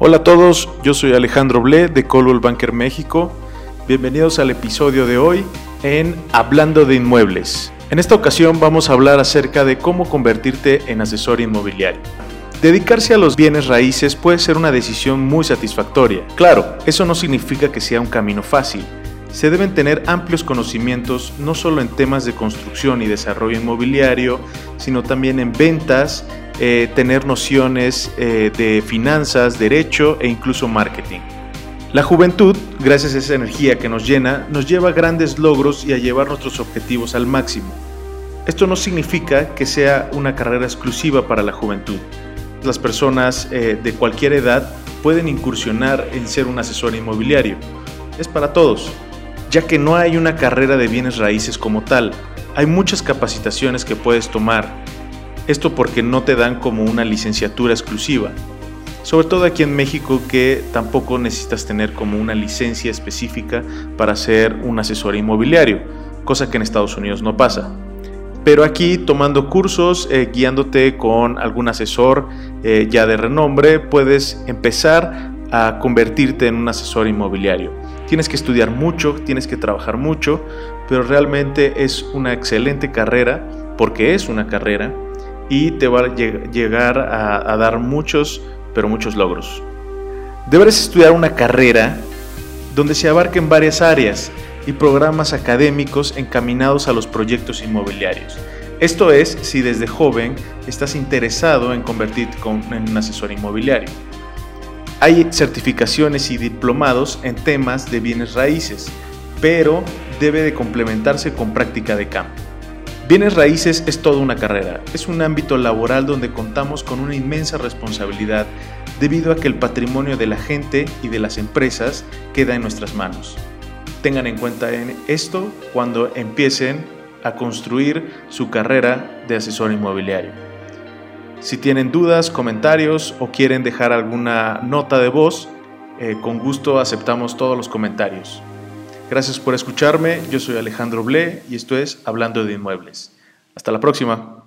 Hola a todos, yo soy Alejandro Ble de Coldwell Banker México. Bienvenidos al episodio de hoy en Hablando de Inmuebles. En esta ocasión vamos a hablar acerca de cómo convertirte en asesor inmobiliario. Dedicarse a los bienes raíces puede ser una decisión muy satisfactoria. Claro, eso no significa que sea un camino fácil. Se deben tener amplios conocimientos no solo en temas de construcción y desarrollo inmobiliario, sino también en ventas, eh, tener nociones eh, de finanzas, derecho e incluso marketing. La juventud, gracias a esa energía que nos llena, nos lleva a grandes logros y a llevar nuestros objetivos al máximo. Esto no significa que sea una carrera exclusiva para la juventud. Las personas eh, de cualquier edad pueden incursionar en ser un asesor inmobiliario. Es para todos, ya que no hay una carrera de bienes raíces como tal. Hay muchas capacitaciones que puedes tomar esto porque no te dan como una licenciatura exclusiva. Sobre todo aquí en México que tampoco necesitas tener como una licencia específica para ser un asesor inmobiliario, cosa que en Estados Unidos no pasa. Pero aquí tomando cursos, eh, guiándote con algún asesor eh, ya de renombre, puedes empezar a convertirte en un asesor inmobiliario. Tienes que estudiar mucho, tienes que trabajar mucho, pero realmente es una excelente carrera, porque es una carrera, y te va a llegar a, dar muchos, pero muchos logros. Deberás estudiar una carrera donde se abarquen varias áreas y programas académicos encaminados a los proyectos inmobiliarios. Esto es si desde joven estás interesado en convertirte en un asesor inmobiliario. Hay certificaciones y diplomados en temas de bienes raíces, pero debe de complementarse con práctica de campo. Bienes raíces es toda una carrera, es un ámbito laboral donde contamos con una inmensa responsabilidad debido a que el patrimonio de la gente y de las empresas queda en nuestras manos. Tengan en cuenta esto cuando empiecen a construir su carrera de asesor inmobiliario. Si tienen dudas, comentarios o quieren dejar alguna nota de voz, eh, con gusto aceptamos todos los comentarios. Gracias por escucharme, yo soy Alejandro Ble y esto es Hablando de Inmuebles. Hasta la próxima.